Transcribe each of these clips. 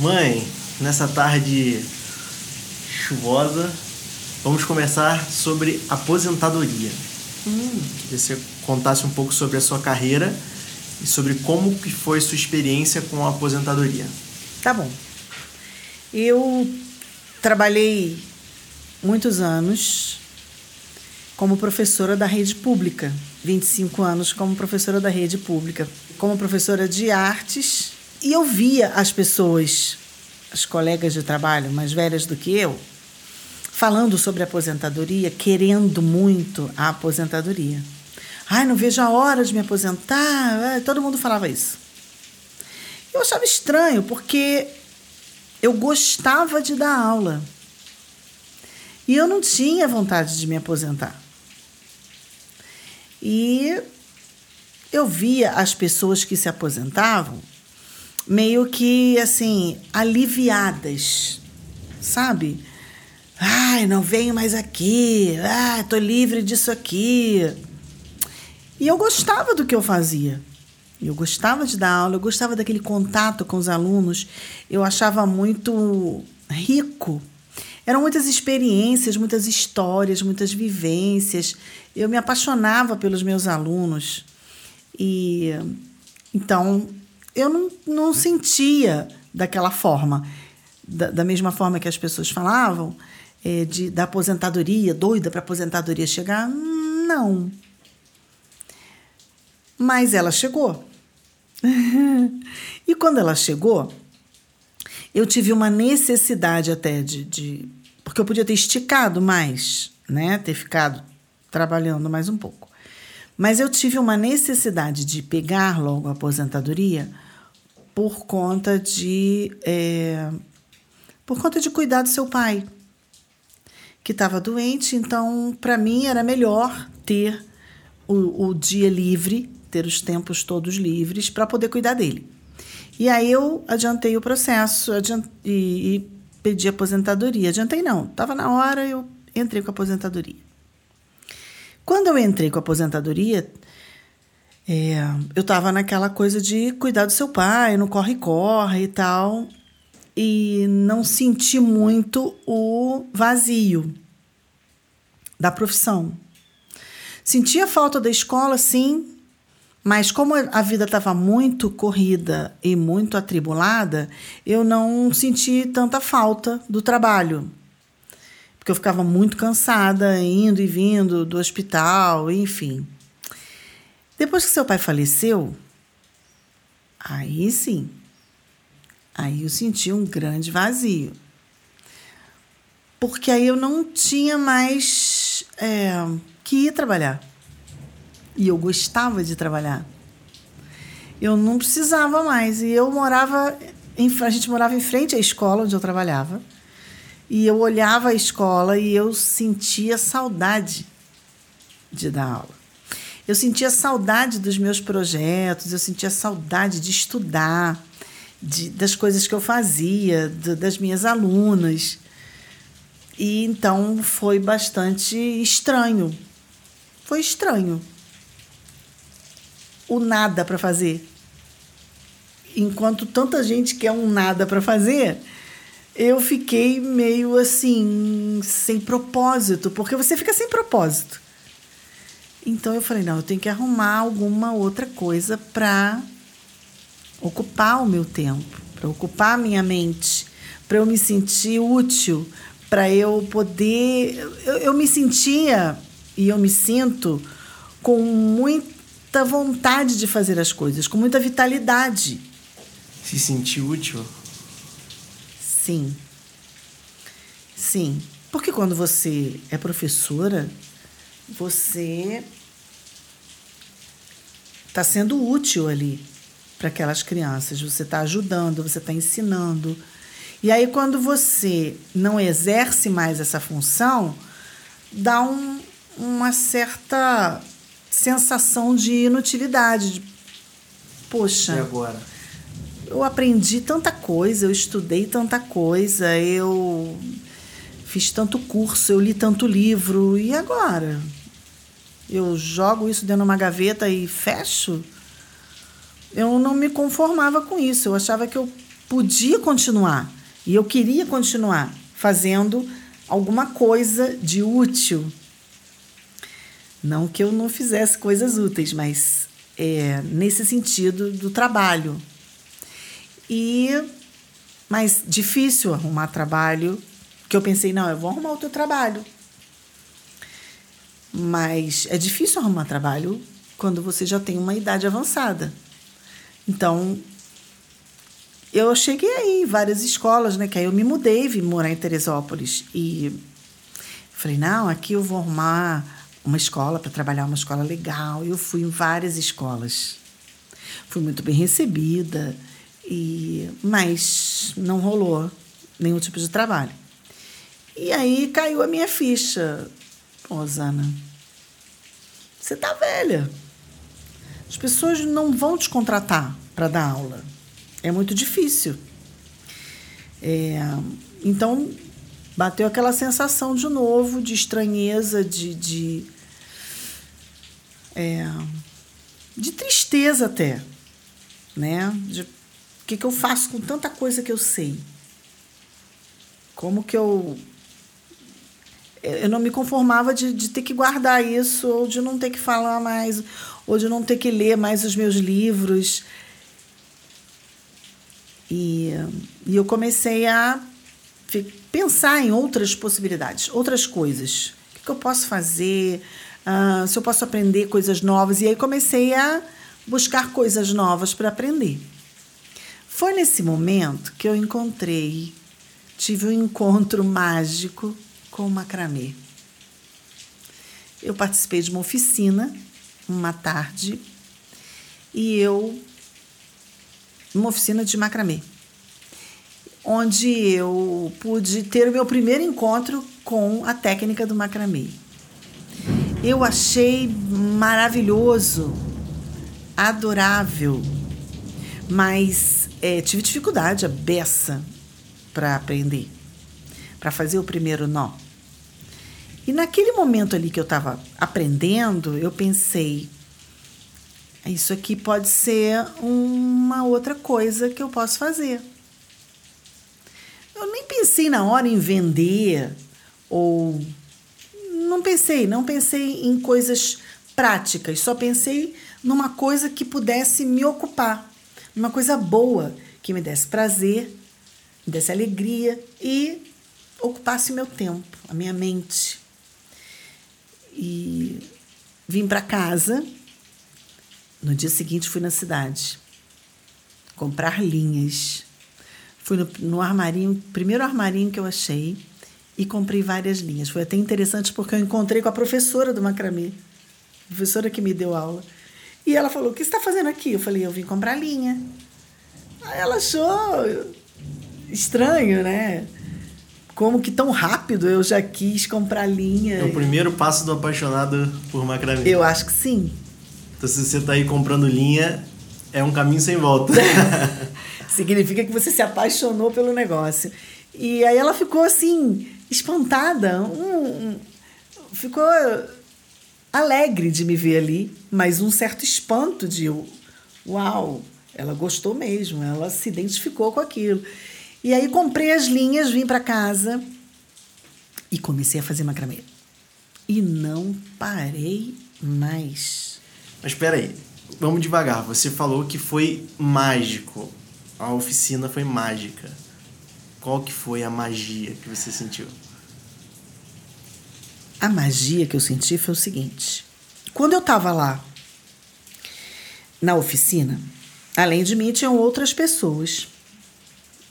Mãe, nessa tarde chuvosa, vamos conversar sobre aposentadoria. Hum. Queria que você contasse um pouco sobre a sua carreira e sobre como que foi sua experiência com a aposentadoria. Tá bom. Eu trabalhei muitos anos como professora da rede pública, 25 anos como professora da rede pública, como professora de artes, e eu via as pessoas, as colegas de trabalho mais velhas do que eu, falando sobre aposentadoria, querendo muito a aposentadoria. Ai, não vejo a hora de me aposentar. Todo mundo falava isso. Eu achava estranho, porque eu gostava de dar aula. E eu não tinha vontade de me aposentar. E eu via as pessoas que se aposentavam meio que assim, aliviadas, sabe? Ai, não venho mais aqui. Ah, tô livre disso aqui. E eu gostava do que eu fazia. Eu gostava de dar aula, eu gostava daquele contato com os alunos. Eu achava muito rico. Eram muitas experiências, muitas histórias, muitas vivências. Eu me apaixonava pelos meus alunos. E então eu não, não sentia daquela forma, da, da mesma forma que as pessoas falavam, é, de, da aposentadoria, doida para aposentadoria chegar. Não. Mas ela chegou. e quando ela chegou, eu tive uma necessidade até de, de. Porque eu podia ter esticado mais, né? Ter ficado trabalhando mais um pouco. Mas eu tive uma necessidade de pegar logo a aposentadoria por conta de. É, por conta de cuidar do seu pai, que estava doente. Então, para mim, era melhor ter o, o dia livre ter os tempos todos livres para poder cuidar dele. E aí eu adiantei o processo e, e pedi aposentadoria. Adiantei não, estava na hora, eu entrei com a aposentadoria. Quando eu entrei com a aposentadoria, é, eu estava naquela coisa de cuidar do seu pai, no corre-corre e tal, e não senti muito o vazio da profissão. Sentia falta da escola, sim, mas como a vida estava muito corrida e muito atribulada, eu não senti tanta falta do trabalho. Porque eu ficava muito cansada, indo e vindo do hospital, enfim. Depois que seu pai faleceu, aí sim, aí eu senti um grande vazio. Porque aí eu não tinha mais é, que ir trabalhar. E eu gostava de trabalhar. Eu não precisava mais. E eu morava. Em, a gente morava em frente à escola onde eu trabalhava. E eu olhava a escola e eu sentia saudade de dar aula. Eu sentia saudade dos meus projetos, eu sentia saudade de estudar, de, das coisas que eu fazia, das minhas alunas. E então foi bastante estranho. Foi estranho o nada para fazer. Enquanto tanta gente quer um nada para fazer, eu fiquei meio assim, sem propósito, porque você fica sem propósito. Então eu falei: não, eu tenho que arrumar alguma outra coisa para ocupar o meu tempo, para ocupar a minha mente, para eu me sentir útil, para eu poder. Eu, eu me sentia e eu me sinto com muita vontade de fazer as coisas, com muita vitalidade. Se sentir útil? Sim. Sim. Porque quando você é professora, você está sendo útil ali para aquelas crianças. Você está ajudando, você está ensinando. E aí, quando você não exerce mais essa função, dá um, uma certa sensação de inutilidade. De, Poxa. E agora? Eu aprendi tanta coisa, eu estudei tanta coisa, eu fiz tanto curso, eu li tanto livro, e agora? Eu jogo isso dentro de uma gaveta e fecho? Eu não me conformava com isso. Eu achava que eu podia continuar e eu queria continuar fazendo alguma coisa de útil. Não que eu não fizesse coisas úteis, mas é, nesse sentido do trabalho. E mas difícil arrumar trabalho, que eu pensei, não, eu vou arrumar outro trabalho. Mas é difícil arrumar trabalho quando você já tem uma idade avançada. Então, eu cheguei aí em várias escolas, né? Que aí eu me mudei, vim morar em Teresópolis. E falei, não, aqui eu vou arrumar uma escola para trabalhar, uma escola legal. Eu fui em várias escolas. Fui muito bem recebida, e mas não rolou nenhum tipo de trabalho. E aí caiu a minha ficha. Ô, Zana, você tá velha. As pessoas não vão te contratar para dar aula. É muito difícil. É, então, bateu aquela sensação de novo de estranheza, de, de, é, de tristeza até. Né? De, que, que eu faço com tanta coisa que eu sei? Como que eu. Eu não me conformava de, de ter que guardar isso, ou de não ter que falar mais, ou de não ter que ler mais os meus livros. E, e eu comecei a pensar em outras possibilidades, outras coisas. O que, que eu posso fazer? Uh, se eu posso aprender coisas novas. E aí comecei a buscar coisas novas para aprender. Foi nesse momento que eu encontrei, tive um encontro mágico com o macramê. Eu participei de uma oficina uma tarde e eu uma oficina de macramê, onde eu pude ter o meu primeiro encontro com a técnica do macramê. Eu achei maravilhoso, adorável, mas é, tive dificuldade, a beça, para aprender, para fazer o primeiro nó. E naquele momento ali que eu estava aprendendo, eu pensei: isso aqui pode ser uma outra coisa que eu posso fazer. Eu nem pensei na hora em vender ou não pensei, não pensei em coisas práticas, só pensei numa coisa que pudesse me ocupar, numa coisa boa, que me desse prazer, me desse alegria e ocupasse meu tempo, a minha mente. E vim para casa no dia seguinte fui na cidade comprar linhas. Fui no, no armarinho, primeiro armarinho que eu achei e comprei várias linhas. Foi até interessante porque eu encontrei com a professora do macramê, professora que me deu aula. E ela falou: O que você está fazendo aqui? Eu falei: Eu vim comprar linha. Aí ela achou estranho, né? Como que tão rápido eu já quis comprar linha. É o primeiro passo do apaixonado por macramê. Eu acho que sim. Então, se você está aí comprando linha, é um caminho sem volta. Significa que você se apaixonou pelo negócio. E aí ela ficou assim, espantada, um, um, ficou alegre de me ver ali, mas um certo espanto de uau, ela gostou mesmo, ela se identificou com aquilo. E aí comprei as linhas, vim para casa e comecei a fazer macramê. E não parei mais. Mas espera aí, vamos devagar. Você falou que foi mágico. A oficina foi mágica. Qual que foi a magia que você sentiu? A magia que eu senti foi o seguinte. Quando eu estava lá na oficina, além de mim, tinham outras pessoas.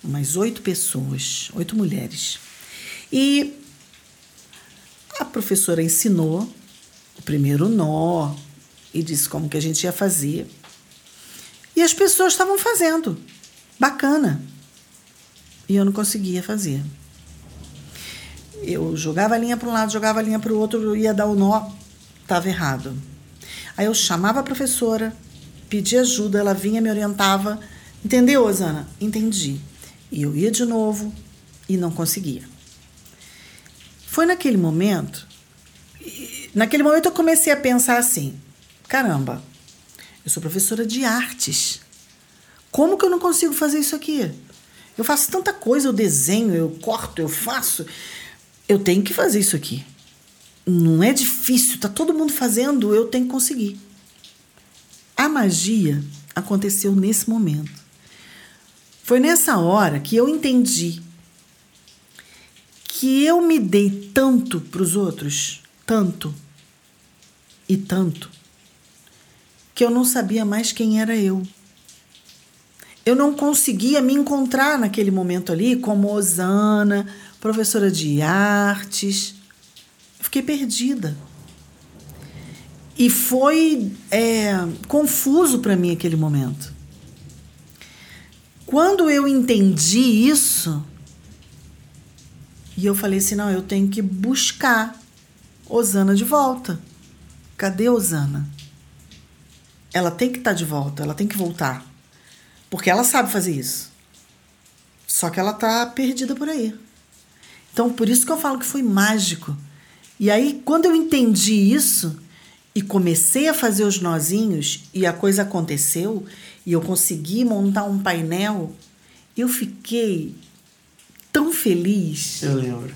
Umas oito pessoas, oito mulheres. E a professora ensinou o primeiro nó, e disse como que a gente ia fazer. E as pessoas estavam fazendo. Bacana. E eu não conseguia fazer. Eu jogava a linha para um lado, jogava a linha para o outro, ia dar o nó, estava errado. Aí eu chamava a professora, pedia ajuda, ela vinha, me orientava. Entendeu, Osana? Entendi. E eu ia de novo e não conseguia. Foi naquele momento, naquele momento eu comecei a pensar assim: Caramba, eu sou professora de artes. Como que eu não consigo fazer isso aqui? Eu faço tanta coisa, eu desenho, eu corto, eu faço. Eu tenho que fazer isso aqui. Não é difícil, tá todo mundo fazendo, eu tenho que conseguir. A magia aconteceu nesse momento. Foi nessa hora que eu entendi que eu me dei tanto para os outros, tanto e tanto, que eu não sabia mais quem era eu. Eu não conseguia me encontrar naquele momento ali como Osana, professora de artes. Fiquei perdida. E foi é, confuso para mim aquele momento. Quando eu entendi isso, e eu falei assim: não, eu tenho que buscar Osana de volta. Cadê Osana? Ela tem que estar tá de volta, ela tem que voltar. Porque ela sabe fazer isso. Só que ela tá perdida por aí. Então, por isso que eu falo que foi mágico. E aí, quando eu entendi isso e comecei a fazer os nozinhos e a coisa aconteceu e eu consegui montar um painel, eu fiquei tão feliz. Eu lembro.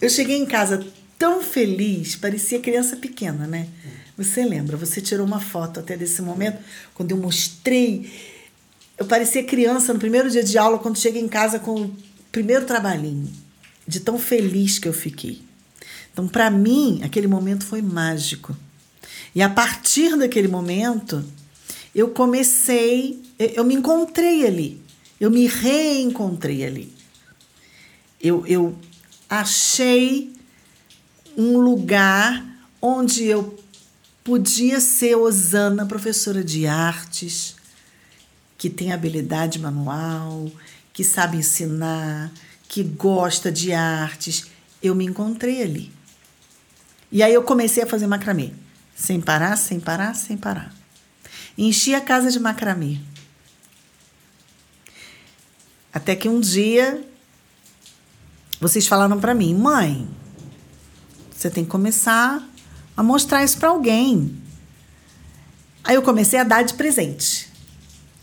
Eu cheguei em casa tão feliz, parecia criança pequena, né? Você lembra? Você tirou uma foto até desse momento, quando eu mostrei. Eu parecia criança no primeiro dia de aula, quando cheguei em casa com o primeiro trabalhinho, de tão feliz que eu fiquei. Então, para mim, aquele momento foi mágico. E a partir daquele momento, eu comecei, eu me encontrei ali, eu me reencontrei ali. Eu, eu achei um lugar onde eu podia ser Osana, professora de artes, que tem habilidade manual, que sabe ensinar, que gosta de artes. Eu me encontrei ali. E aí eu comecei a fazer macramê, sem parar, sem parar, sem parar. Enchi a casa de macramê. Até que um dia vocês falaram para mim, mãe, você tem que começar a mostrar isso para alguém. Aí eu comecei a dar de presente.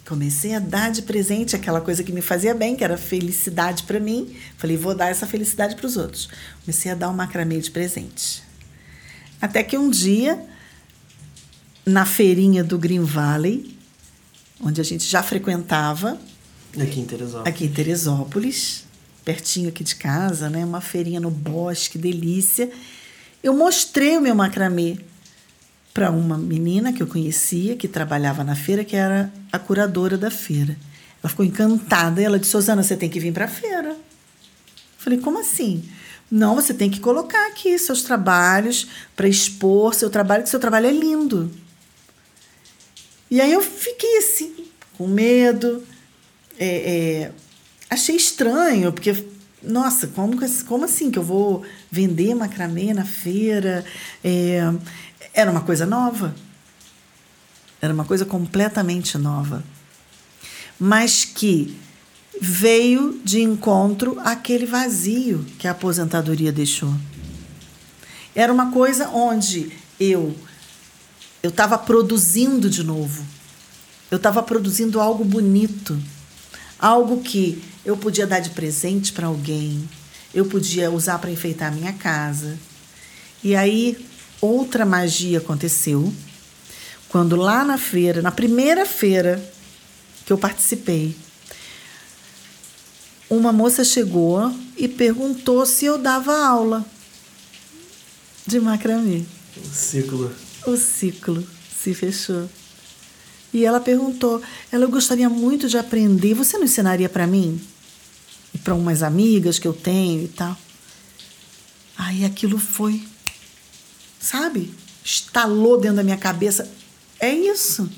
Comecei a dar de presente aquela coisa que me fazia bem, que era felicidade para mim. Falei, vou dar essa felicidade para os outros. Comecei a dar um macramê de presente. Até que um dia, na feirinha do Green Valley, onde a gente já frequentava, aqui em Teresópolis, aqui em Teresópolis pertinho aqui de casa, né? Uma feirinha no bosque, delícia. Eu mostrei o meu macramê para uma menina que eu conhecia, que trabalhava na feira, que era a curadora da feira. Ela ficou encantada e ela disse: Suzana, você tem que vir para a feira. Eu falei: como assim? Não, você tem que colocar aqui seus trabalhos para expor seu trabalho, que seu trabalho é lindo. E aí eu fiquei assim, com medo. É, é, achei estranho, porque, nossa, como, como assim que eu vou vender macramê na feira? É, era uma coisa nova. Era uma coisa completamente nova. Mas que veio de encontro àquele vazio que a aposentadoria deixou. Era uma coisa onde eu eu estava produzindo de novo. Eu estava produzindo algo bonito, algo que eu podia dar de presente para alguém, eu podia usar para enfeitar a minha casa. E aí outra magia aconteceu quando lá na feira, na primeira feira que eu participei, uma moça chegou e perguntou se eu dava aula de macramê. O ciclo. O ciclo se fechou. E ela perguntou: ela gostaria muito de aprender. Você não ensinaria para mim? E para umas amigas que eu tenho e tal. Aí aquilo foi, sabe? Estalou dentro da minha cabeça. É isso.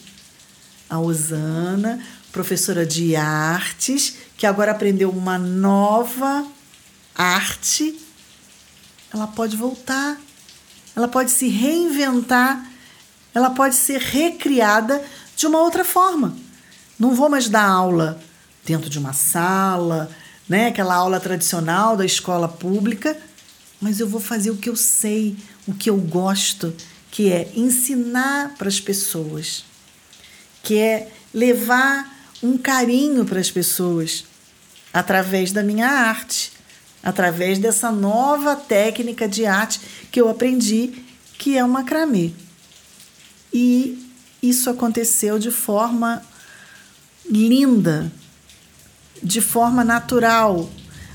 A Osana, professora de artes, que agora aprendeu uma nova arte, ela pode voltar, ela pode se reinventar, ela pode ser recriada de uma outra forma. Não vou mais dar aula dentro de uma sala, né, aquela aula tradicional da escola pública, mas eu vou fazer o que eu sei, o que eu gosto, que é ensinar para as pessoas, que é levar um carinho para as pessoas, através da minha arte, através dessa nova técnica de arte que eu aprendi, que é o macramê. E isso aconteceu de forma linda, de forma natural.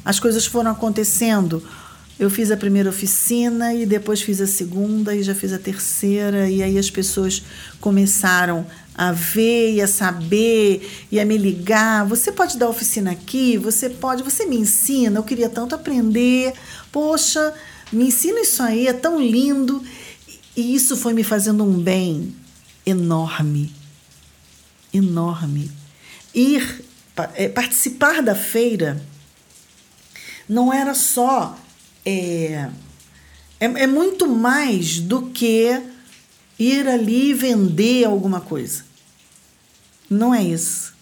As coisas foram acontecendo. Eu fiz a primeira oficina e depois fiz a segunda e já fiz a terceira, e aí as pessoas começaram a ver e a saber e a me ligar. Você pode dar oficina aqui? Você pode, você me ensina. Eu queria tanto aprender. Poxa, me ensina isso aí, é tão lindo. E isso foi me fazendo um bem enorme. Enorme. Ir é, participar da feira não era só. É, é, é muito mais do que ir ali vender alguma coisa. Não é isso.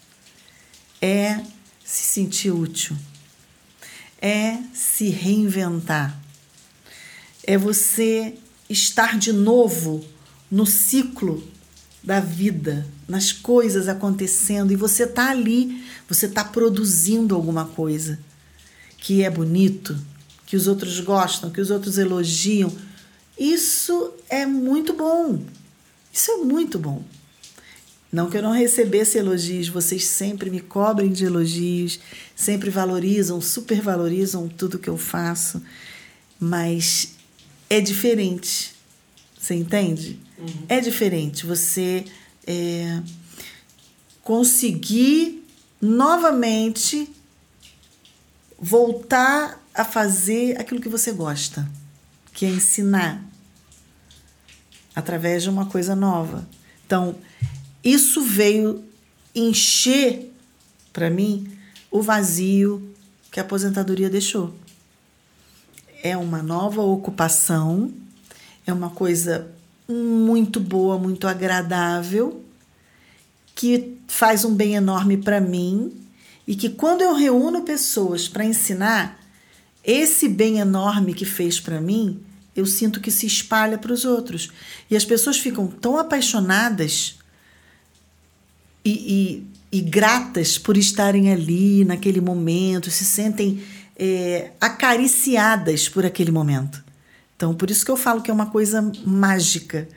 É se sentir útil. É se reinventar. É você estar de novo no ciclo da vida, nas coisas acontecendo e você tá ali, você tá produzindo alguma coisa que é bonito, que os outros gostam, que os outros elogiam. Isso é muito bom. Isso é muito bom. Não que eu não recebesse elogios, vocês sempre me cobrem de elogios, sempre valorizam, supervalorizam tudo que eu faço, mas é diferente. Você entende? Uhum. É diferente você é, conseguir novamente voltar a fazer aquilo que você gosta, que é ensinar através de uma coisa nova. Então, isso veio encher para mim o vazio que a aposentadoria deixou. É uma nova ocupação, é uma coisa muito boa, muito agradável, que faz um bem enorme para mim e que quando eu reúno pessoas para ensinar, esse bem enorme que fez para mim, eu sinto que se espalha para os outros. E as pessoas ficam tão apaixonadas e, e, e gratas por estarem ali naquele momento, se sentem é, acariciadas por aquele momento. Então, por isso que eu falo que é uma coisa mágica,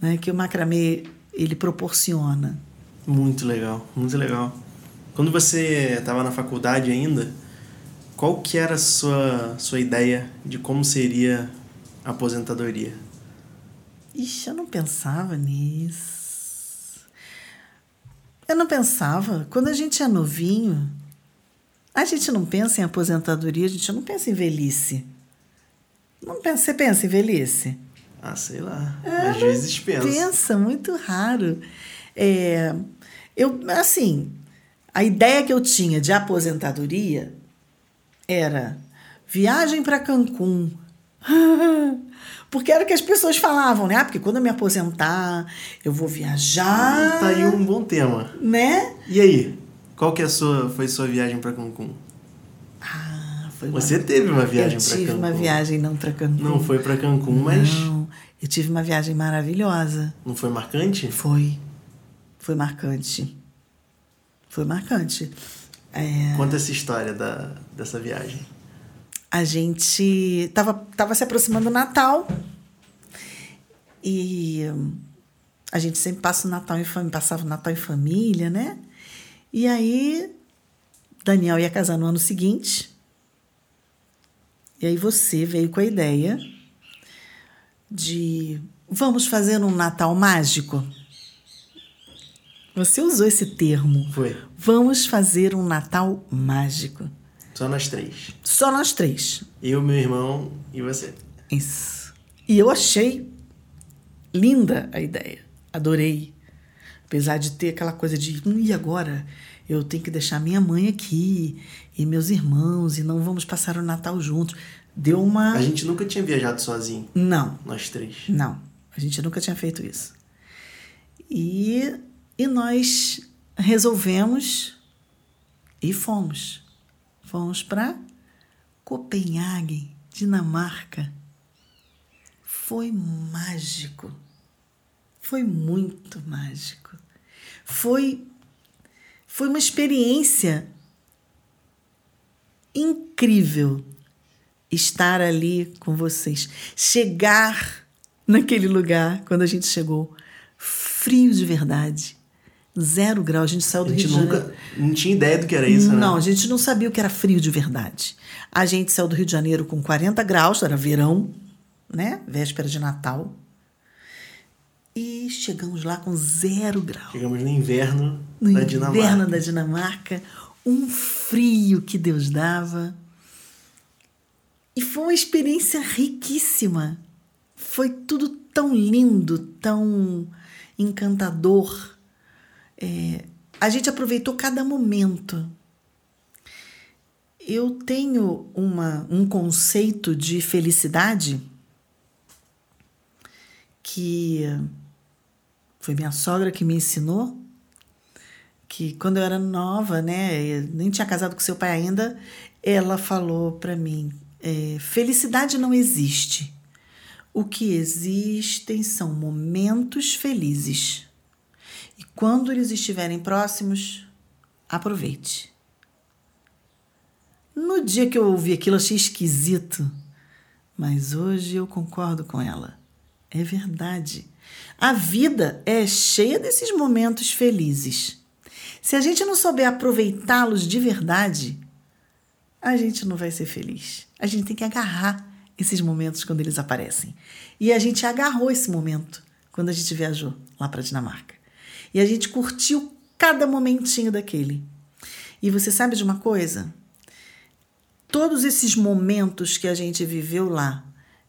né, que o macramê ele proporciona. Muito legal, muito legal. Quando você estava na faculdade ainda, qual que era a sua, sua ideia de como seria a aposentadoria? Ixi, eu não pensava nisso. Eu não pensava. Quando a gente é novinho, a gente não pensa em aposentadoria, a gente não pensa em velhice. Não pensa, você pensa em velhice? Ah, sei lá. É, Às vezes pensa. Pensa, muito raro. É, eu, assim, a ideia que eu tinha de aposentadoria era viagem para Cancún. Porque era o que as pessoas falavam, né? Ah, porque quando eu me aposentar, eu vou viajar. Tá aí um bom tema. Né? E aí? Qual que é a sua, foi sua viagem para Cancún? Ah, foi uma... Você teve uma viagem para Cancún? Eu tive uma viagem não para Cancún. Não foi para Cancún, mas... Não, eu tive uma viagem maravilhosa. Não foi marcante? Foi. Foi marcante. Foi marcante. É... Conta essa história da, dessa viagem a gente tava, tava se aproximando do Natal e a gente sempre passa o Natal em família, passava o Natal em família, né? E aí Daniel ia casar no ano seguinte. E aí você veio com a ideia de vamos fazer um Natal mágico. Você usou esse termo. Foi. Vamos fazer um Natal mágico. Só nós três. Só nós três. Eu, meu irmão e você. Isso. E eu achei linda a ideia. Adorei. Apesar de ter aquela coisa de, hum, e agora? Eu tenho que deixar minha mãe aqui e meus irmãos e não vamos passar o Natal juntos. Deu uma. A gente nunca tinha viajado sozinho. Não. Nós três. Não. A gente nunca tinha feito isso. E, e nós resolvemos e fomos. Fomos para Copenhague, Dinamarca. Foi mágico. Foi muito mágico. Foi foi uma experiência incrível estar ali com vocês. Chegar naquele lugar, quando a gente chegou, frio de verdade. Zero grau, a gente saiu do A gente Rio de nunca Janeiro. não tinha ideia do que era isso, Não, né? a gente não sabia o que era frio de verdade. A gente saiu do Rio de Janeiro com 40 graus, era verão, né? Véspera de Natal. E chegamos lá com zero grau. Chegamos no inverno No da Dinamarca. inverno da Dinamarca, um frio que Deus dava. E foi uma experiência riquíssima. Foi tudo tão lindo, tão encantador. É, a gente aproveitou cada momento. Eu tenho uma, um conceito de felicidade que foi minha sogra que me ensinou que quando eu era nova, né, nem tinha casado com seu pai ainda, ela falou para mim: é, felicidade não existe. O que existem são momentos felizes. E quando eles estiverem próximos, aproveite. No dia que eu ouvi aquilo, achei esquisito. Mas hoje eu concordo com ela. É verdade. A vida é cheia desses momentos felizes. Se a gente não souber aproveitá-los de verdade, a gente não vai ser feliz. A gente tem que agarrar esses momentos quando eles aparecem. E a gente agarrou esse momento quando a gente viajou lá para Dinamarca. E a gente curtiu cada momentinho daquele. E você sabe de uma coisa? Todos esses momentos que a gente viveu lá,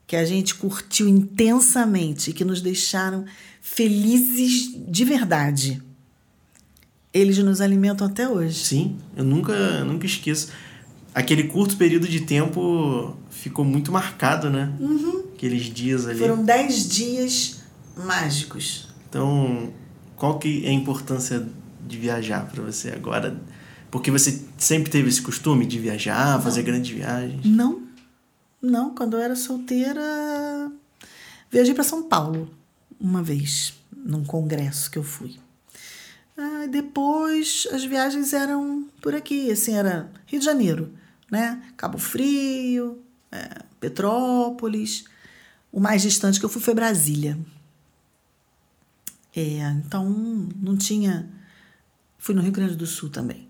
que a gente curtiu intensamente, que nos deixaram felizes de verdade, eles nos alimentam até hoje. Sim, eu nunca, nunca esqueço. Aquele curto período de tempo ficou muito marcado, né? Aqueles dias ali. Foram dez dias mágicos. Então, qual que é a importância de viajar para você agora? Porque você sempre teve esse costume de viajar, fazer grandes viagens. Não, não. Quando eu era solteira, viajei para São Paulo uma vez, num congresso que eu fui. Ah, depois as viagens eram por aqui, assim, era Rio de Janeiro, né? Cabo Frio, é, Petrópolis. O mais distante que eu fui foi Brasília. É, então não tinha. Fui no Rio Grande do Sul também.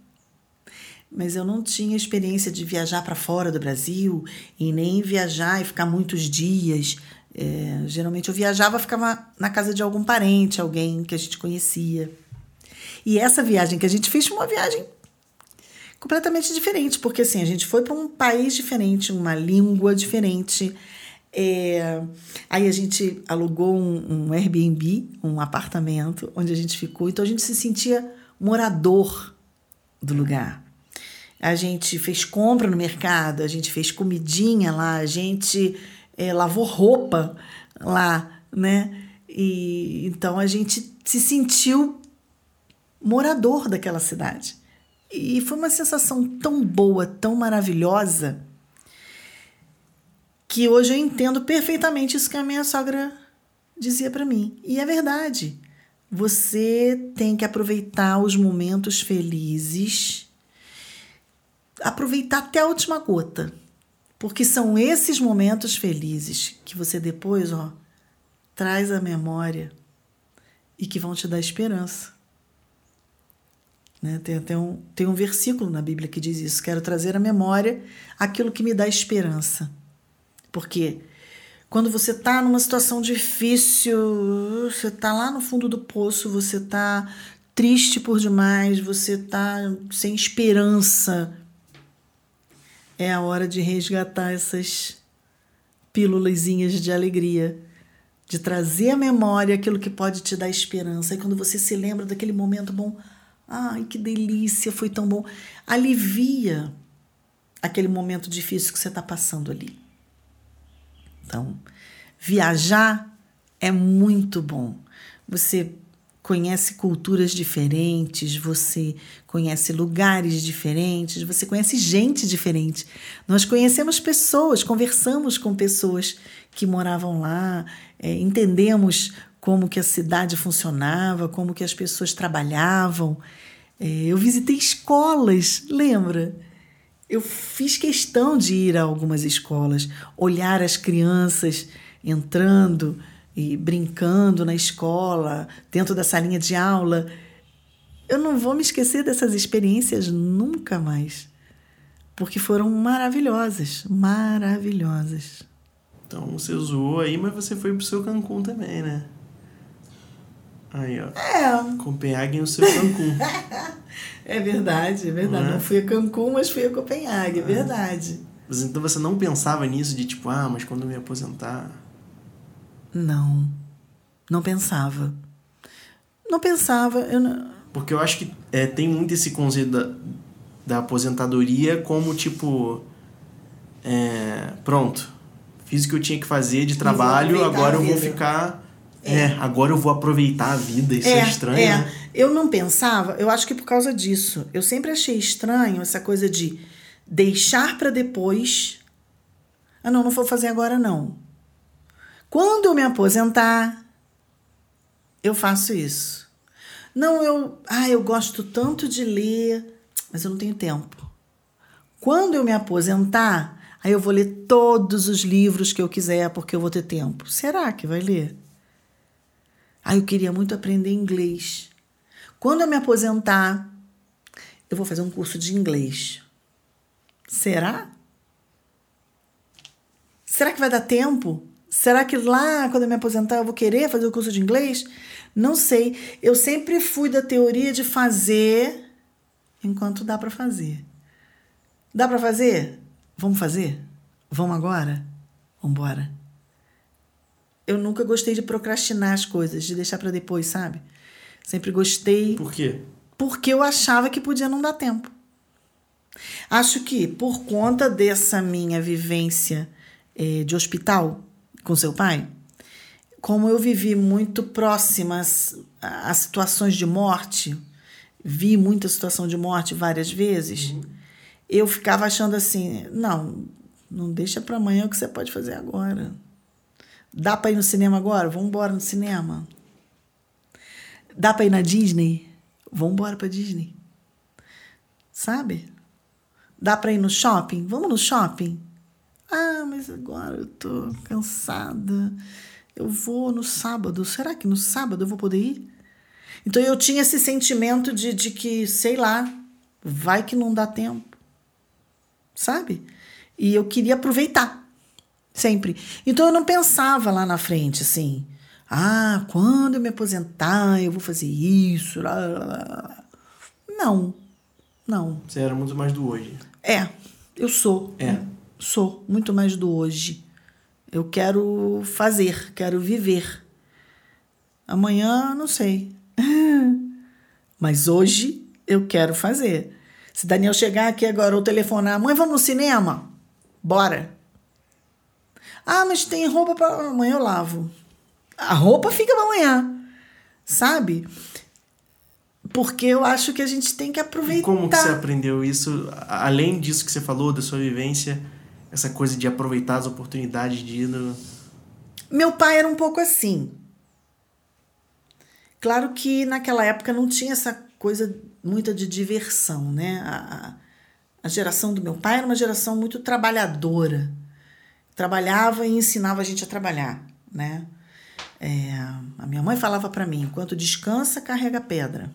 Mas eu não tinha experiência de viajar para fora do Brasil e nem viajar e ficar muitos dias. É, geralmente eu viajava, ficava na casa de algum parente, alguém que a gente conhecia. E essa viagem que a gente fez foi uma viagem completamente diferente, porque assim, a gente foi para um país diferente, uma língua diferente. É, aí a gente alugou um, um Airbnb, um apartamento, onde a gente ficou, então a gente se sentia morador do lugar. A gente fez compra no mercado, a gente fez comidinha lá, a gente é, lavou roupa lá, né? E então a gente se sentiu morador daquela cidade. E foi uma sensação tão boa, tão maravilhosa, que hoje eu entendo perfeitamente isso que a minha sogra dizia para mim. E é verdade. Você tem que aproveitar os momentos felizes, aproveitar até a última gota, porque são esses momentos felizes que você depois, ó, traz à memória e que vão te dar esperança. Né? Tem até um, tem um versículo na Bíblia que diz isso: quero trazer à memória aquilo que me dá esperança. Porque quando você está numa situação difícil, você está lá no fundo do poço, você está triste por demais, você está sem esperança, é a hora de resgatar essas pílulazinhas de alegria, de trazer à memória aquilo que pode te dar esperança. E quando você se lembra daquele momento bom, ai, que delícia, foi tão bom, alivia aquele momento difícil que você está passando ali. Então, viajar é muito bom. Você conhece culturas diferentes, você conhece lugares diferentes, você conhece gente diferente. Nós conhecemos pessoas, conversamos com pessoas que moravam lá, é, entendemos como que a cidade funcionava, como que as pessoas trabalhavam. É, eu visitei escolas, lembra? Eu fiz questão de ir a algumas escolas, olhar as crianças entrando e brincando na escola, dentro da salinha de aula. Eu não vou me esquecer dessas experiências nunca mais, porque foram maravilhosas, maravilhosas. Então você zoou aí, mas você foi pro seu Cancún também, né? Aí, ó. É. Copenhague e o seu Cancún. é verdade, é verdade. Não, é? não fui a Cancún, mas fui a Copenhague, é, é verdade. Mas então você não pensava nisso de tipo, ah, mas quando eu me aposentar. Não. Não pensava. Não pensava. Eu não... Porque eu acho que é, tem muito esse conceito da, da aposentadoria como tipo. É, pronto. Fiz o que eu tinha que fazer de trabalho, agora eu vou ficar é. é. agora eu vou aproveitar a vida, isso é, é estranho. É. Né? Eu não pensava, eu acho que por causa disso. Eu sempre achei estranho essa coisa de deixar para depois. Ah, não, não vou fazer agora não. Quando eu me aposentar, eu faço isso. Não, eu, ah, eu gosto tanto de ler, mas eu não tenho tempo. Quando eu me aposentar, aí eu vou ler todos os livros que eu quiser porque eu vou ter tempo. Será que vai ler? Ah, eu queria muito aprender inglês. Quando eu me aposentar, eu vou fazer um curso de inglês. Será? Será que vai dar tempo? Será que lá, quando eu me aposentar, eu vou querer fazer o curso de inglês? Não sei. Eu sempre fui da teoria de fazer enquanto dá para fazer. Dá para fazer? Vamos fazer? Vamos agora? Vamos embora eu nunca gostei de procrastinar as coisas, de deixar para depois, sabe? Sempre gostei. Por quê? Porque eu achava que podia não dar tempo. Acho que por conta dessa minha vivência eh, de hospital com seu pai, como eu vivi muito próximas a, situações de morte, vi muita situação de morte várias vezes, uhum. eu ficava achando assim: não, não deixa para amanhã o que você pode fazer agora. Dá para ir no cinema agora? Vamos embora no cinema. Dá para ir na Disney? Vamos embora para Disney. Sabe? Dá para ir no shopping? Vamos no shopping? Ah, mas agora eu tô cansada. Eu vou no sábado. Será que no sábado eu vou poder ir? Então eu tinha esse sentimento de, de que, sei lá, vai que não dá tempo. Sabe? E eu queria aproveitar. Sempre. Então eu não pensava lá na frente assim. Ah, quando eu me aposentar, eu vou fazer isso. Lá, lá. Não. Não. Você era muito mais do hoje. É, eu sou. É. Sou muito mais do hoje. Eu quero fazer, quero viver. Amanhã, não sei. Mas hoje eu quero fazer. Se Daniel chegar aqui agora ou telefonar, mãe, vamos no cinema? Bora. Ah, mas tem roupa para amanhã eu lavo. A roupa fica para amanhã, sabe? Porque eu acho que a gente tem que aproveitar. E como que você aprendeu isso? Além disso que você falou, da sua vivência, essa coisa de aproveitar as oportunidades de ir no... Meu pai era um pouco assim. Claro que naquela época não tinha essa coisa muita de diversão, né? A, a geração do meu pai era uma geração muito trabalhadora trabalhava e ensinava a gente a trabalhar, né? É, a minha mãe falava para mim: enquanto descansa, carrega pedra.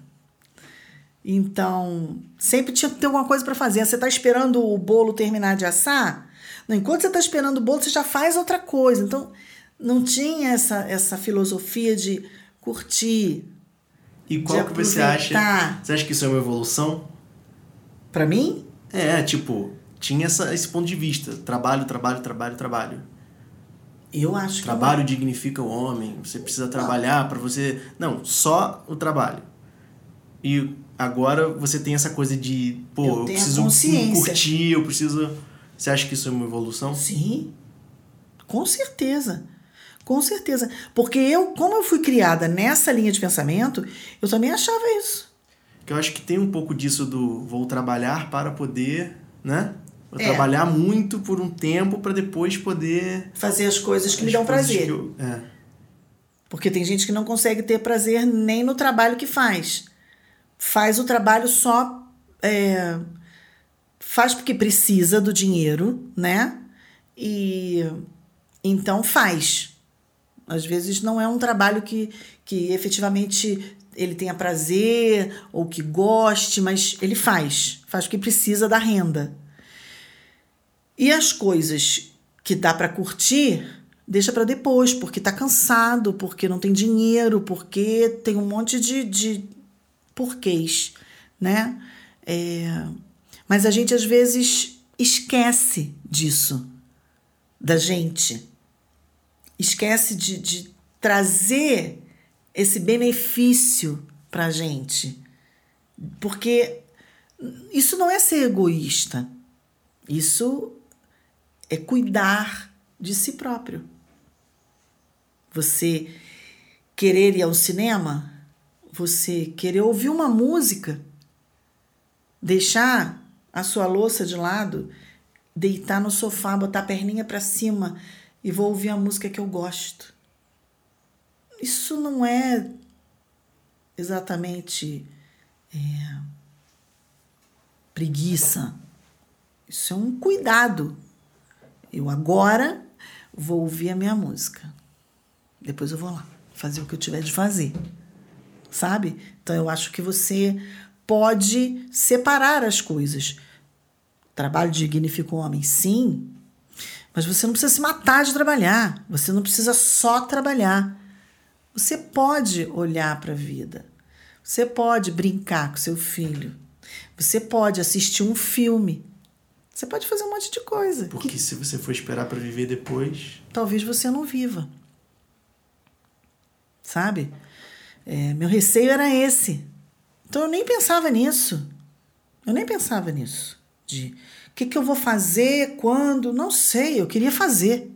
Então, sempre tinha que ter alguma coisa para fazer. Você está esperando o bolo terminar de assar? Não, enquanto você está esperando o bolo, você já faz outra coisa. Então, não tinha essa, essa filosofia de curtir. E qual que você acha? Você acha que isso é uma evolução? Para mim? É, tipo, tinha essa, esse ponto de vista. Trabalho, trabalho, trabalho, trabalho. Eu acho Trabalho que dignifica o homem. Você precisa trabalhar para você. Não, só o trabalho. E agora você tem essa coisa de, pô, eu, eu preciso curtir, eu preciso. Você acha que isso é uma evolução? Sim. Com certeza. Com certeza. Porque eu, como eu fui criada nessa linha de pensamento, eu também achava isso. Que eu acho que tem um pouco disso do vou trabalhar para poder, né? É. trabalhar muito por um tempo para depois poder. Fazer as coisas que as me dão prazer. Eu, é. Porque tem gente que não consegue ter prazer nem no trabalho que faz. Faz o trabalho só. É, faz porque precisa do dinheiro, né? E então faz. Às vezes não é um trabalho que, que efetivamente ele tenha prazer ou que goste, mas ele faz. Faz porque precisa da renda. E as coisas que dá para curtir, deixa para depois, porque tá cansado, porque não tem dinheiro, porque tem um monte de, de porquês, né? É, mas a gente às vezes esquece disso, da gente. Esquece de, de trazer esse benefício para gente. Porque isso não é ser egoísta. Isso é cuidar de si próprio. Você querer ir ao cinema, você querer ouvir uma música, deixar a sua louça de lado, deitar no sofá, botar a perninha para cima e vou ouvir a música que eu gosto. Isso não é exatamente é, preguiça. Isso é um cuidado eu agora vou ouvir a minha música. Depois eu vou lá fazer o que eu tiver de fazer. Sabe? Então eu acho que você pode separar as coisas. Trabalho dignifica o homem, sim, mas você não precisa se matar de trabalhar. Você não precisa só trabalhar. Você pode olhar para a vida. Você pode brincar com seu filho. Você pode assistir um filme. Você pode fazer um monte de coisa. Porque que... se você for esperar para viver depois. Talvez você não viva. Sabe? É, meu receio era esse. Então eu nem pensava nisso. Eu nem pensava nisso. De o que, que eu vou fazer, quando. Não sei, eu queria fazer.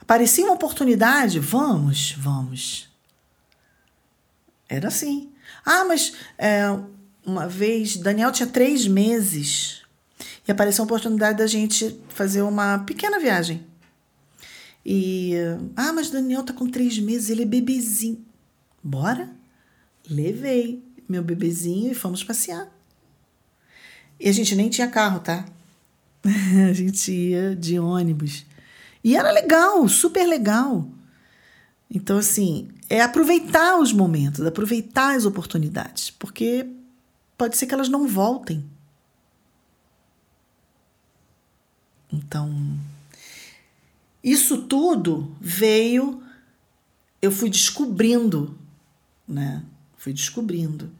Aparecia uma oportunidade, vamos, vamos. Era assim. Ah, mas é, uma vez, Daniel tinha três meses e apareceu a oportunidade da gente fazer uma pequena viagem. E, ah, mas Daniel tá com três meses, ele é bebezinho. Bora? Levei meu bebezinho e fomos passear. E a gente nem tinha carro, tá? a gente ia de ônibus. E era legal, super legal. Então, assim, é aproveitar os momentos, aproveitar as oportunidades, porque pode ser que elas não voltem. Então, isso tudo veio, eu fui descobrindo, né? Fui descobrindo.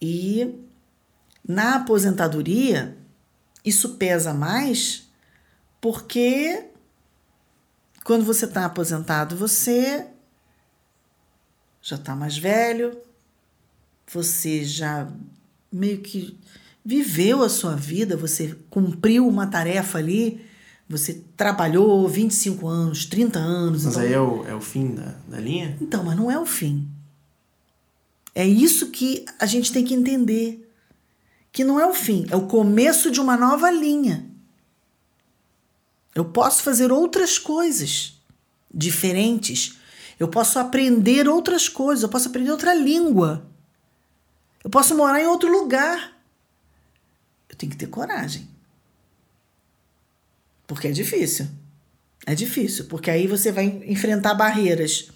E na aposentadoria, isso pesa mais porque quando você está aposentado, você já está mais velho, você já meio que viveu a sua vida, você cumpriu uma tarefa ali, você trabalhou 25 anos, 30 anos. Mas então... aí é o, é o fim da, da linha? Então, mas não é o fim. É isso que a gente tem que entender. Que não é o fim, é o começo de uma nova linha. Eu posso fazer outras coisas diferentes. Eu posso aprender outras coisas, eu posso aprender outra língua. Eu posso morar em outro lugar. Eu tenho que ter coragem. Porque é difícil. É difícil, porque aí você vai enfrentar barreiras.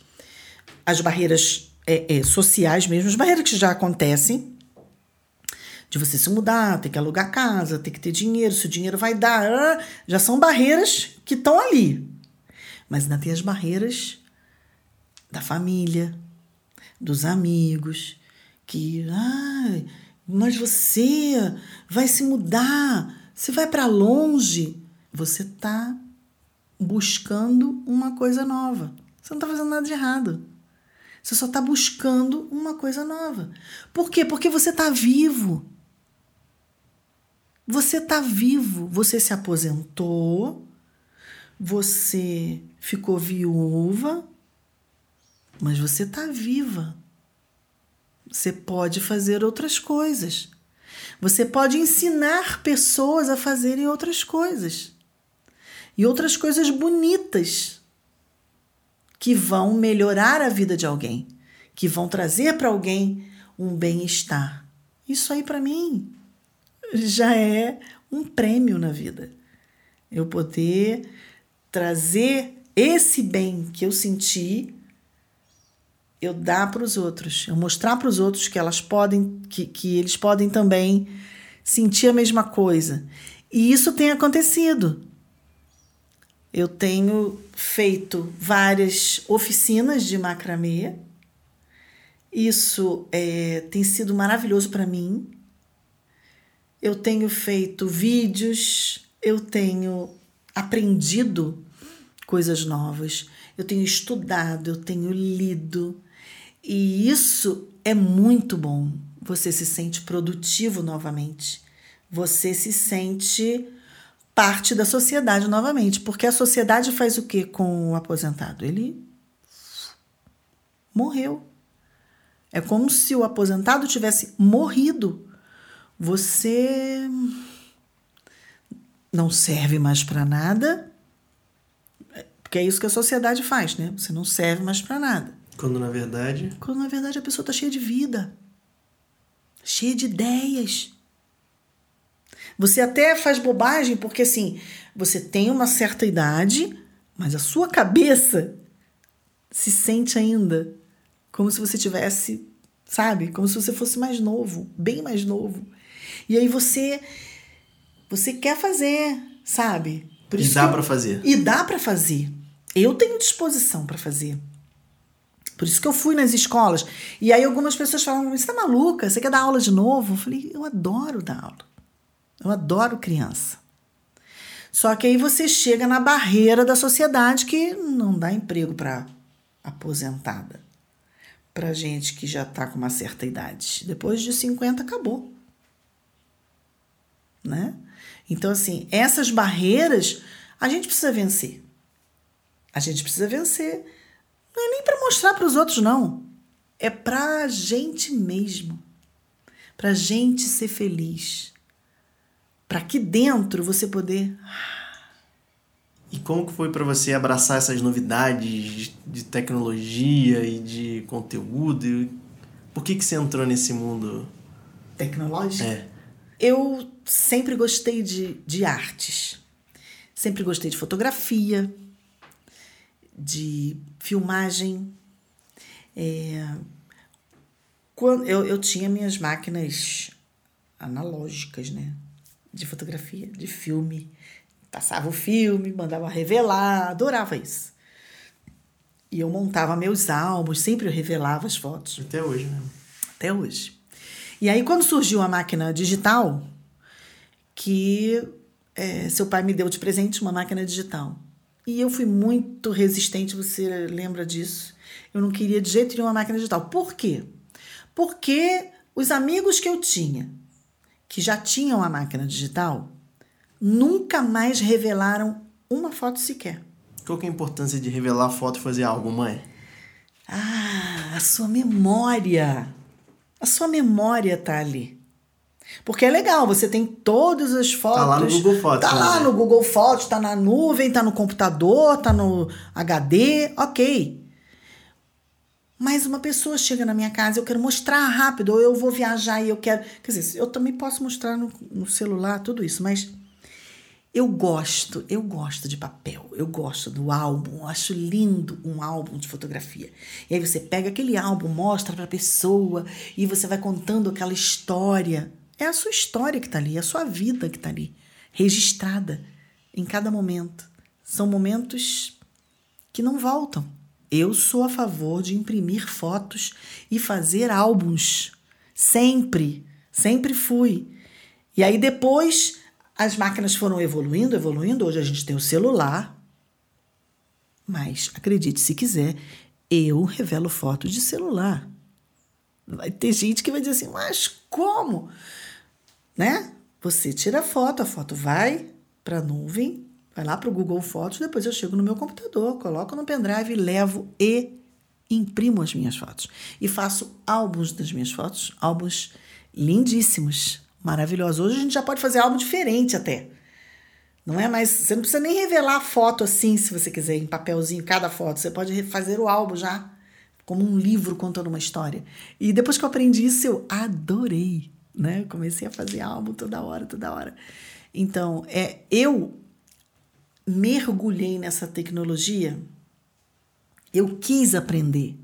As barreiras é, é, sociais mesmo, as barreiras que já acontecem. De você se mudar, ter que alugar casa, ter que ter dinheiro, se o dinheiro vai dar. Já são barreiras que estão ali. Mas ainda tem as barreiras da família, dos amigos, que. Mas você vai se mudar, você vai para longe. Você está buscando uma coisa nova. Você não está fazendo nada de errado. Você só está buscando uma coisa nova. Por quê? Porque você está vivo. Você está vivo. Você se aposentou, você ficou viúva, mas você está viva. Você pode fazer outras coisas. Você pode ensinar pessoas a fazerem outras coisas. E outras coisas bonitas que vão melhorar a vida de alguém, que vão trazer para alguém um bem-estar. Isso aí para mim já é um prêmio na vida. Eu poder trazer esse bem que eu senti, eu dar para os outros, eu mostrar para os outros que elas podem, que, que eles podem também sentir a mesma coisa. E isso tem acontecido. Eu tenho feito várias oficinas de macramê. Isso é, tem sido maravilhoso para mim. Eu tenho feito vídeos, eu tenho aprendido coisas novas, eu tenho estudado, eu tenho lido. E isso é muito bom. Você se sente produtivo novamente. Você se sente parte da sociedade novamente, porque a sociedade faz o que com o aposentado? Ele morreu. É como se o aposentado tivesse morrido. Você não serve mais para nada, porque é isso que a sociedade faz, né? Você não serve mais para nada. Quando na verdade. Quando na verdade a pessoa está cheia de vida, cheia de ideias. Você até faz bobagem porque assim, você tem uma certa idade, mas a sua cabeça se sente ainda como se você tivesse, sabe? Como se você fosse mais novo, bem mais novo. E aí você você quer fazer, sabe? Por e dá para fazer. E dá para fazer. Eu tenho disposição para fazer. Por isso que eu fui nas escolas. E aí algumas pessoas falam: "Você tá maluca? Você quer dar aula de novo?" Eu falei: "Eu adoro dar aula. Eu adoro criança. Só que aí você chega na barreira da sociedade que não dá emprego para aposentada. Para gente que já está com uma certa idade. Depois de 50 acabou. Né? Então assim, essas barreiras a gente precisa vencer. A gente precisa vencer. Não é nem para mostrar para os outros não. É para a gente mesmo. Para a gente ser feliz para aqui dentro você poder. E como que foi para você abraçar essas novidades de tecnologia e de conteúdo? Por que que você entrou nesse mundo tecnológico? É. Eu sempre gostei de, de artes. Sempre gostei de fotografia, de filmagem. É, quando eu, eu tinha minhas máquinas analógicas, né? de fotografia, de filme. Passava o filme, mandava revelar, adorava isso. E eu montava meus álbuns, sempre eu revelava as fotos. Até hoje, né? Até hoje. E aí, quando surgiu a máquina digital, que é, seu pai me deu de presente uma máquina digital. E eu fui muito resistente, você lembra disso? Eu não queria de jeito nenhum uma máquina digital. Por quê? Porque os amigos que eu tinha que já tinham a máquina digital nunca mais revelaram uma foto sequer. Qual que é a importância de revelar a foto e fazer algo, mãe? Ah, a sua memória. A sua memória tá ali. Porque é legal, você tem todas as fotos. Tá lá no Google Fotos. Tá lá no Google Fotos, tá na nuvem, tá no computador, tá no HD, ok. Mas uma pessoa chega na minha casa, eu quero mostrar rápido, ou eu vou viajar e eu quero. Quer dizer, eu também posso mostrar no, no celular tudo isso, mas eu gosto, eu gosto de papel, eu gosto do álbum, eu acho lindo um álbum de fotografia. E aí você pega aquele álbum, mostra para a pessoa e você vai contando aquela história. É a sua história que está ali, é a sua vida que está ali, registrada em cada momento. São momentos que não voltam. Eu sou a favor de imprimir fotos e fazer álbuns. Sempre, sempre fui. E aí depois as máquinas foram evoluindo, evoluindo. Hoje a gente tem o celular. Mas acredite se quiser, eu revelo fotos de celular. Vai ter gente que vai dizer assim, mas como? Né? Você tira a foto, a foto vai para a nuvem, Vai lá para o Google Fotos, depois eu chego no meu computador, coloco no pendrive, levo e imprimo as minhas fotos. E faço álbuns das minhas fotos, álbuns lindíssimos, maravilhosos. Hoje a gente já pode fazer álbum diferente até. Não é mais. Você não precisa nem revelar a foto assim, se você quiser, em papelzinho, cada foto. Você pode fazer o álbum já, como um livro contando uma história. E depois que eu aprendi isso, eu adorei. Né? Eu comecei a fazer álbum toda hora, toda hora. Então, é, eu mergulhei nessa tecnologia, eu quis aprender.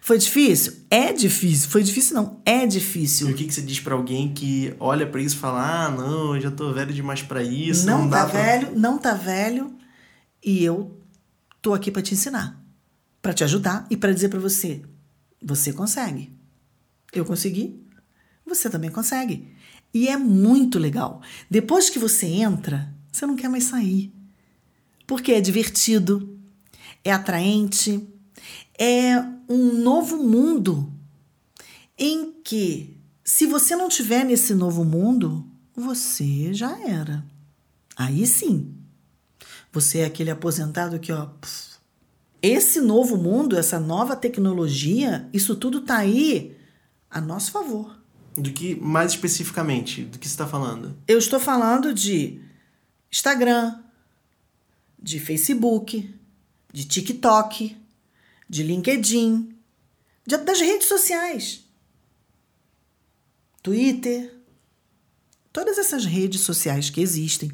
Foi difícil? É difícil. Foi difícil, não. É difícil. E o que, que você diz para alguém que olha para isso e fala: ah, não, eu já tô velho demais para isso. Não, não tá pra... velho, não tá velho. E eu tô aqui para te ensinar, para te ajudar e para dizer para você: você consegue. Eu consegui, você também consegue. E é muito legal. Depois que você entra, você não quer mais sair. Porque é divertido, é atraente, é um novo mundo em que, se você não tiver nesse novo mundo, você já era. Aí sim. Você é aquele aposentado que, ó. Esse novo mundo, essa nova tecnologia, isso tudo tá aí a nosso favor. Do que, mais especificamente, do que você está falando? Eu estou falando de Instagram, de Facebook, de TikTok, de LinkedIn, de, das redes sociais. Twitter, todas essas redes sociais que existem.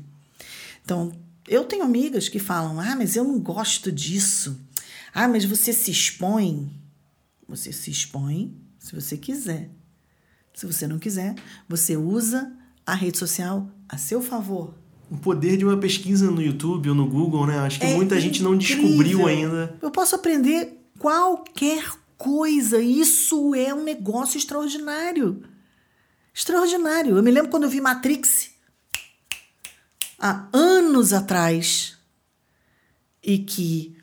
Então, eu tenho amigas que falam: ah, mas eu não gosto disso. Ah, mas você se expõe. Você se expõe se você quiser. Se você não quiser, você usa a rede social a seu favor. O poder de uma pesquisa no YouTube ou no Google, né? Acho que É muita gente não incrível. descobriu ainda. Eu posso aprender qualquer coisa. Isso é um negócio extraordinário. Extraordinário. Eu me lembro quando eu vi Matrix há anos atrás e que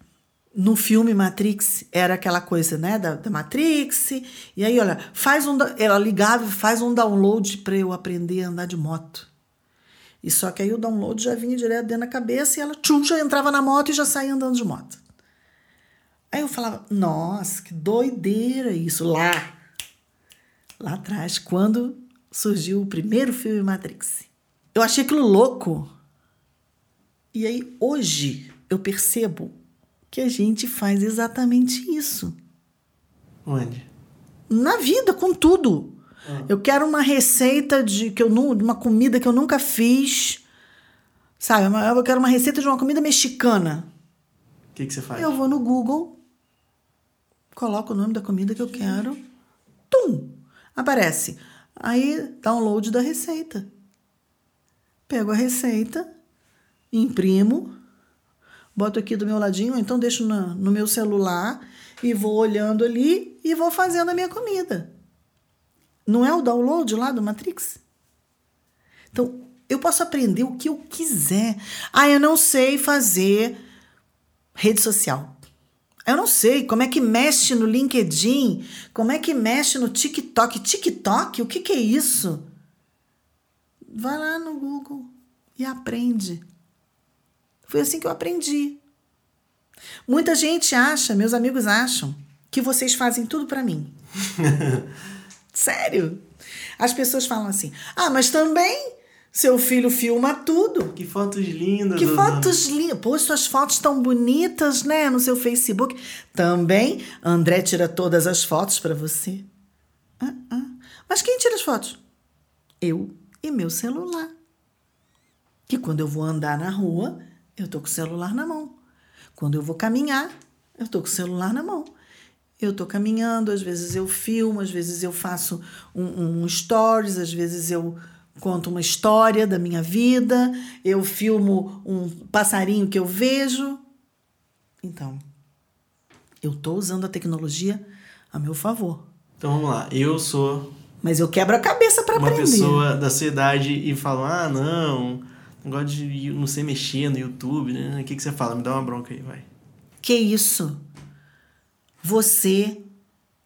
no filme Matrix era aquela coisa, né, da, da Matrix. E aí, olha, faz um, ela ligava, e faz um download para eu aprender a andar de moto. E só que aí o download já vinha direto dentro da cabeça e ela tchum, já entrava na moto e já saía andando de moto. Aí eu falava, nossa, que doideira isso lá. Lá atrás, quando surgiu o primeiro filme Matrix. Eu achei aquilo louco. E aí, hoje, eu percebo que a gente faz exatamente isso. Onde? Na vida, com tudo. Eu quero uma receita de que eu de uma comida que eu nunca fiz. Sabe? Eu quero uma receita de uma comida mexicana. O que, que você faz? Eu vou no Google, coloco o nome da comida que eu quero, tum, aparece. Aí, download da receita. Pego a receita, imprimo, boto aqui do meu ladinho, ou então deixo no meu celular e vou olhando ali e vou fazendo a minha comida. Não é o download lá do Matrix? Então, eu posso aprender o que eu quiser. Ah, eu não sei fazer rede social. Eu não sei como é que mexe no LinkedIn, como é que mexe no TikTok. TikTok? O que, que é isso? Vai lá no Google e aprende. Foi assim que eu aprendi. Muita gente acha, meus amigos acham, que vocês fazem tudo para mim. Sério? As pessoas falam assim: ah, mas também seu filho filma tudo. Que fotos lindas. Que fotos lindas. Pô, suas fotos tão bonitas, né? No seu Facebook. Também, André tira todas as fotos para você. Ah, ah. Mas quem tira as fotos? Eu e meu celular. Que quando eu vou andar na rua, eu tô com o celular na mão. Quando eu vou caminhar, eu tô com o celular na mão. Eu tô caminhando, às vezes eu filmo, às vezes eu faço um, um stories, às vezes eu conto uma história da minha vida, eu filmo um passarinho que eu vejo. Então, eu tô usando a tecnologia a meu favor. Então vamos lá. Eu sou Mas eu quebro a cabeça para uma aprender. pessoa da sua idade e falo, ah, não, negócio de não sei mexer no YouTube, né? O que, que você fala? Me dá uma bronca aí, vai. Que isso? Você,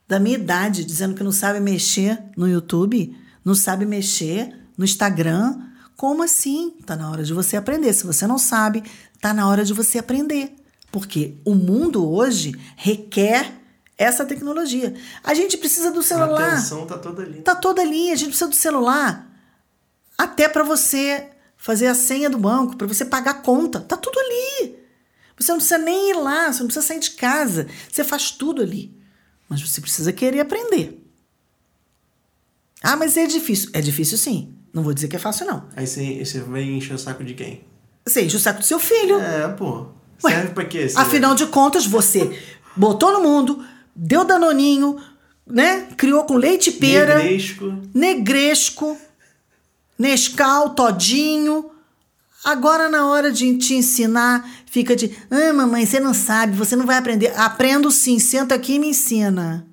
da minha idade, dizendo que não sabe mexer no YouTube, não sabe mexer no Instagram. Como assim? Tá na hora de você aprender. Se você não sabe, tá na hora de você aprender. Porque o mundo hoje requer essa tecnologia. A gente precisa do A celular. atenção tá toda ali. Tá toda ali, a gente precisa do celular. Até para você fazer a senha do banco, para você pagar a conta. Tá tudo ali. Você não precisa nem ir lá, você não precisa sair de casa. Você faz tudo ali. Mas você precisa querer aprender. Ah, mas é difícil. É difícil sim. Não vou dizer que é fácil, não. Aí você, você vai encher o saco de quem? Você enche o saco do seu filho. É, pô. Ué, Serve pra quê? Você- Afinal de contas, você botou no mundo, deu danoninho, né? Criou com leite e pera, Negresco. negresco, Nescau, todinho. Agora, na hora de te ensinar, fica de... Ah, mamãe, você não sabe, você não vai aprender. Aprendo sim, senta aqui e me ensina.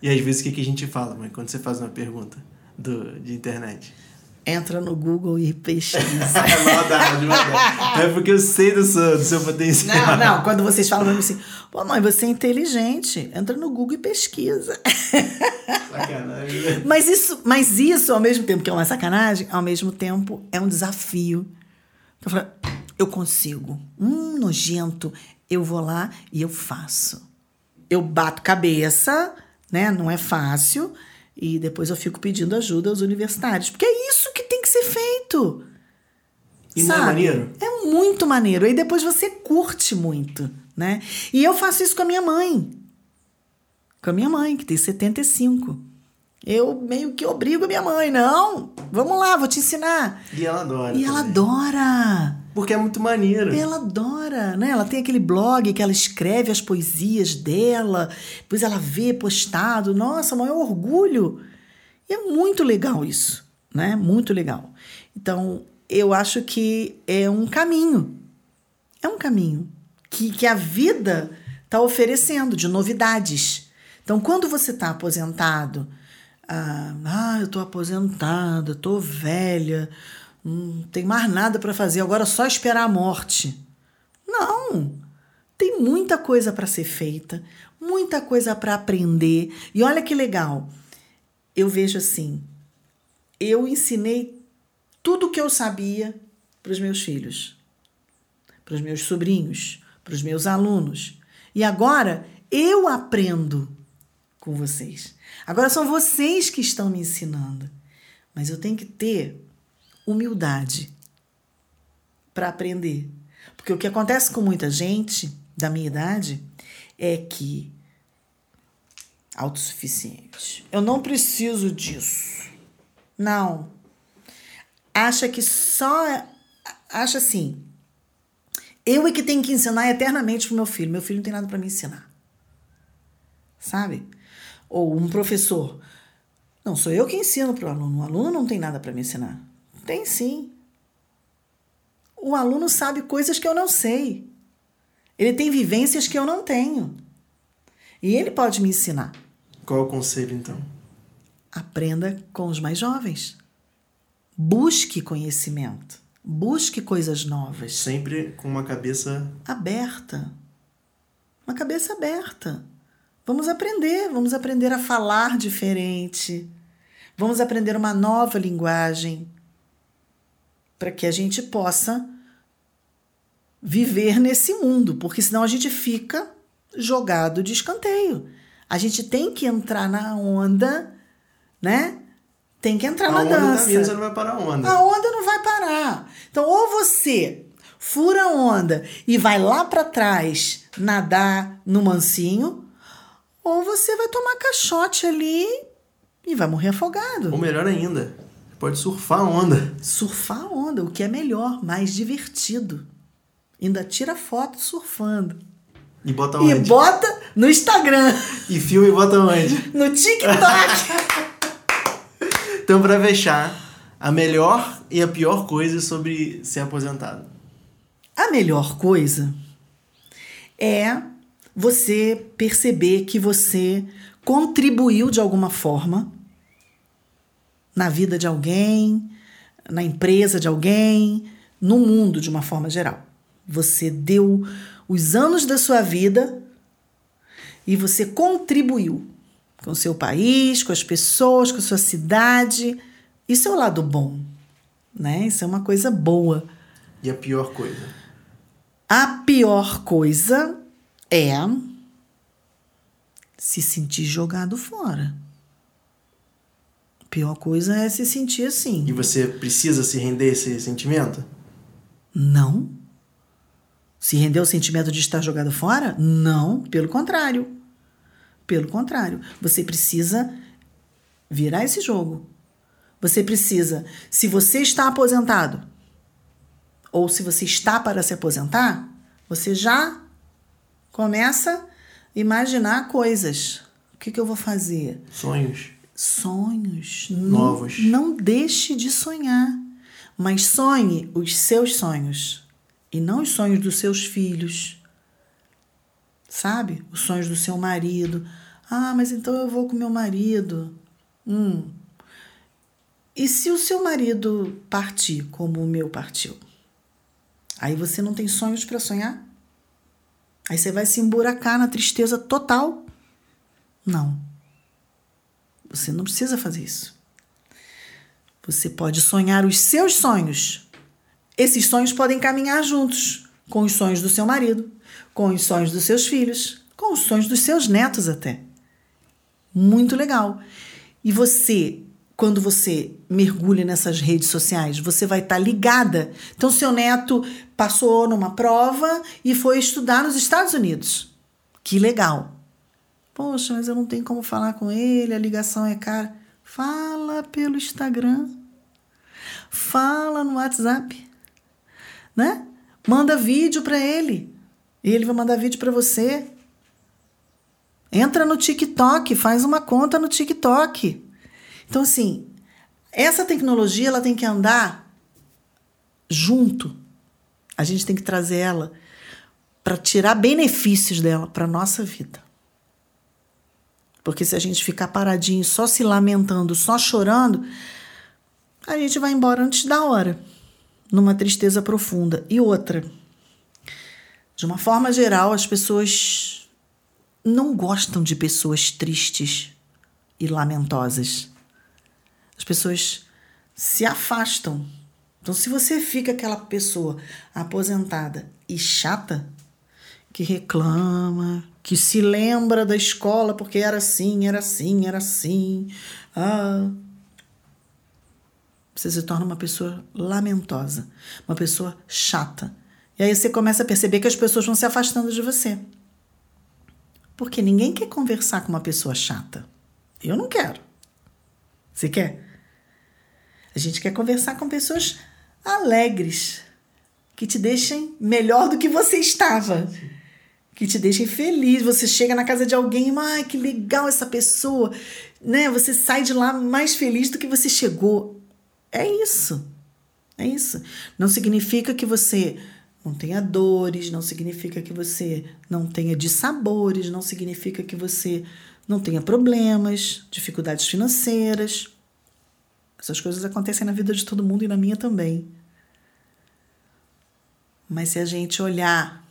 E às vezes o que, que a gente fala, mãe, quando você faz uma pergunta do, de internet? Entra no Google e pesquisa. É maldade, maldade. É porque eu sei do seu, do seu potencial. Não, não, quando vocês falam pra assim, pô, mãe, você é inteligente, entra no Google e pesquisa. Sacanagem. Mas isso, mas isso, ao mesmo tempo que é uma sacanagem, ao mesmo tempo é um desafio. Eu falo, eu consigo. Hum, nojento. Eu vou lá e eu faço. Eu bato cabeça, né? Não é fácil. E depois eu fico pedindo ajuda aos universitários. Porque é isso que tem que ser feito. E não é Sabe? maneiro? É muito maneiro. Aí depois você curte muito, né? E eu faço isso com a minha mãe. Com a minha mãe, que tem 75. Eu meio que obrigo a minha mãe. Não, vamos lá, vou te ensinar. E ela adora. E ela também. adora. Porque é muito maneiro. Ela adora, né? Ela tem aquele blog que ela escreve as poesias dela, depois ela vê postado. Nossa, maior orgulho. E é muito legal isso, né? Muito legal. Então, eu acho que é um caminho. É um caminho que, que a vida está oferecendo de novidades. Então, quando você está aposentado, ah, ah, eu estou aposentada, estou velha, não tem mais nada para fazer, agora é só esperar a morte. Não! Tem muita coisa para ser feita, muita coisa para aprender. E olha que legal, eu vejo assim, eu ensinei tudo o que eu sabia para os meus filhos, para os meus sobrinhos, para os meus alunos. E agora eu aprendo com vocês. Agora são vocês que estão me ensinando. Mas eu tenho que ter humildade para aprender. Porque o que acontece com muita gente da minha idade é que autossuficiente. Eu não preciso disso. Não. Acha que só acha assim. Eu é que tenho que ensinar eternamente pro meu filho. Meu filho não tem nada para me ensinar. Sabe? Ou um professor. Não, sou eu que ensino para o aluno. O aluno não tem nada para me ensinar. Tem sim. O aluno sabe coisas que eu não sei. Ele tem vivências que eu não tenho. E ele pode me ensinar. Qual o conselho, então? Aprenda com os mais jovens. Busque conhecimento. Busque coisas novas. Sempre com uma cabeça. Aberta. Uma cabeça aberta. Vamos aprender, vamos aprender a falar diferente. Vamos aprender uma nova linguagem para que a gente possa viver nesse mundo, porque senão a gente fica jogado de escanteio. A gente tem que entrar na onda, né? Tem que entrar A na onda tá dança. vindo, você não vai parar a onda. A onda não vai parar. Então, ou você fura a onda e vai lá para trás nadar no mansinho, ou você vai tomar caixote ali e vai morrer afogado. Ou melhor ainda, pode surfar a onda. Surfar a onda, o que é melhor, mais divertido. Ainda tira foto surfando. E bota E onde? bota no Instagram, E filma e bota onde? no TikTok. Então, pra fechar, a melhor e a pior coisa sobre ser aposentado. A melhor coisa é você perceber que você contribuiu de alguma forma na vida de alguém, na empresa de alguém, no mundo de uma forma geral. Você deu os anos da sua vida e você contribuiu com o seu país, com as pessoas, com a sua cidade. Isso é o lado bom, né? Isso é uma coisa boa. E a pior coisa? A pior coisa é se sentir jogado fora. A pior coisa é se sentir assim. E você precisa se render a esse sentimento? Não. Se render ao sentimento de estar jogado fora? Não, pelo contrário. Pelo contrário, você precisa virar esse jogo Você precisa, se você está aposentado, ou se você está para se aposentar, você já começa a imaginar coisas. O que, que eu vou fazer? Sonhos. Sonhos. Novos. Não, não deixe de sonhar, mas sonhe os seus sonhos e não os sonhos dos seus filhos. Sabe? Os sonhos do seu marido. Ah, mas então eu vou com meu marido. Hum. E se o seu marido partir como o meu partiu? Aí você não tem sonhos para sonhar? Aí você vai se emburacar na tristeza total? Não. Você não precisa fazer isso. Você pode sonhar os seus sonhos. Esses sonhos podem caminhar juntos com os sonhos do seu marido, com os sonhos dos seus filhos, com os sonhos dos seus netos até. Muito legal. E você quando você mergulha nessas redes sociais, você vai estar tá ligada. Então, seu neto passou numa prova e foi estudar nos Estados Unidos. Que legal. Poxa, mas eu não tenho como falar com ele, a ligação é cara. Fala pelo Instagram. Fala no WhatsApp. Né? Manda vídeo para ele. E ele vai mandar vídeo para você. Entra no TikTok, faz uma conta no TikTok. Então, assim, essa tecnologia ela tem que andar junto. A gente tem que trazer ela para tirar benefícios dela para nossa vida. Porque se a gente ficar paradinho, só se lamentando, só chorando, a gente vai embora antes da hora, numa tristeza profunda. E outra, de uma forma geral, as pessoas não gostam de pessoas tristes e lamentosas as pessoas se afastam. Então, se você fica aquela pessoa aposentada e chata, que reclama, que se lembra da escola porque era assim, era assim, era assim, ah, você se torna uma pessoa lamentosa, uma pessoa chata. E aí você começa a perceber que as pessoas vão se afastando de você. Porque ninguém quer conversar com uma pessoa chata. Eu não quero. Você quer? A gente quer conversar com pessoas alegres, que te deixem melhor do que você estava. Que te deixem feliz. Você chega na casa de alguém, ai, que legal essa pessoa, né? Você sai de lá mais feliz do que você chegou. É isso. É isso. Não significa que você não tenha dores, não significa que você não tenha dissabores, não significa que você não tenha problemas, dificuldades financeiras. Essas coisas acontecem na vida de todo mundo e na minha também. Mas se a gente olhar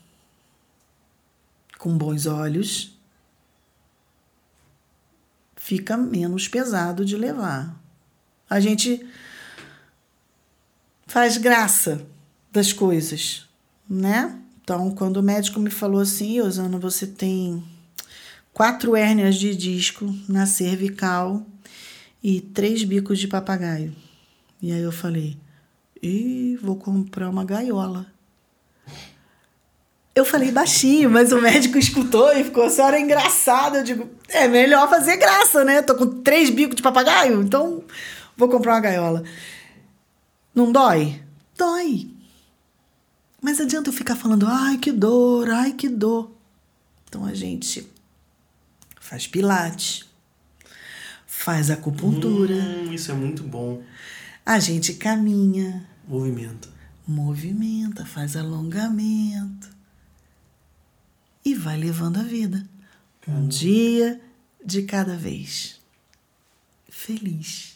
com bons olhos, fica menos pesado de levar. A gente faz graça das coisas, né? Então, quando o médico me falou assim, Osana, você tem quatro hérnias de disco na cervical e três bicos de papagaio. E aí eu falei, e vou comprar uma gaiola. Eu falei baixinho, mas o médico escutou e ficou, a senhora é engraçada. Eu digo, é melhor fazer graça, né? Tô com três bicos de papagaio, então vou comprar uma gaiola. Não dói? Dói. Mas adianta eu ficar falando, ai que dor, ai que dor. Então a gente faz pilates, faz acupuntura. Hum, isso é muito bom. A gente caminha. Movimenta. Movimenta, faz alongamento. E vai levando a vida. Um dia de cada vez. Feliz.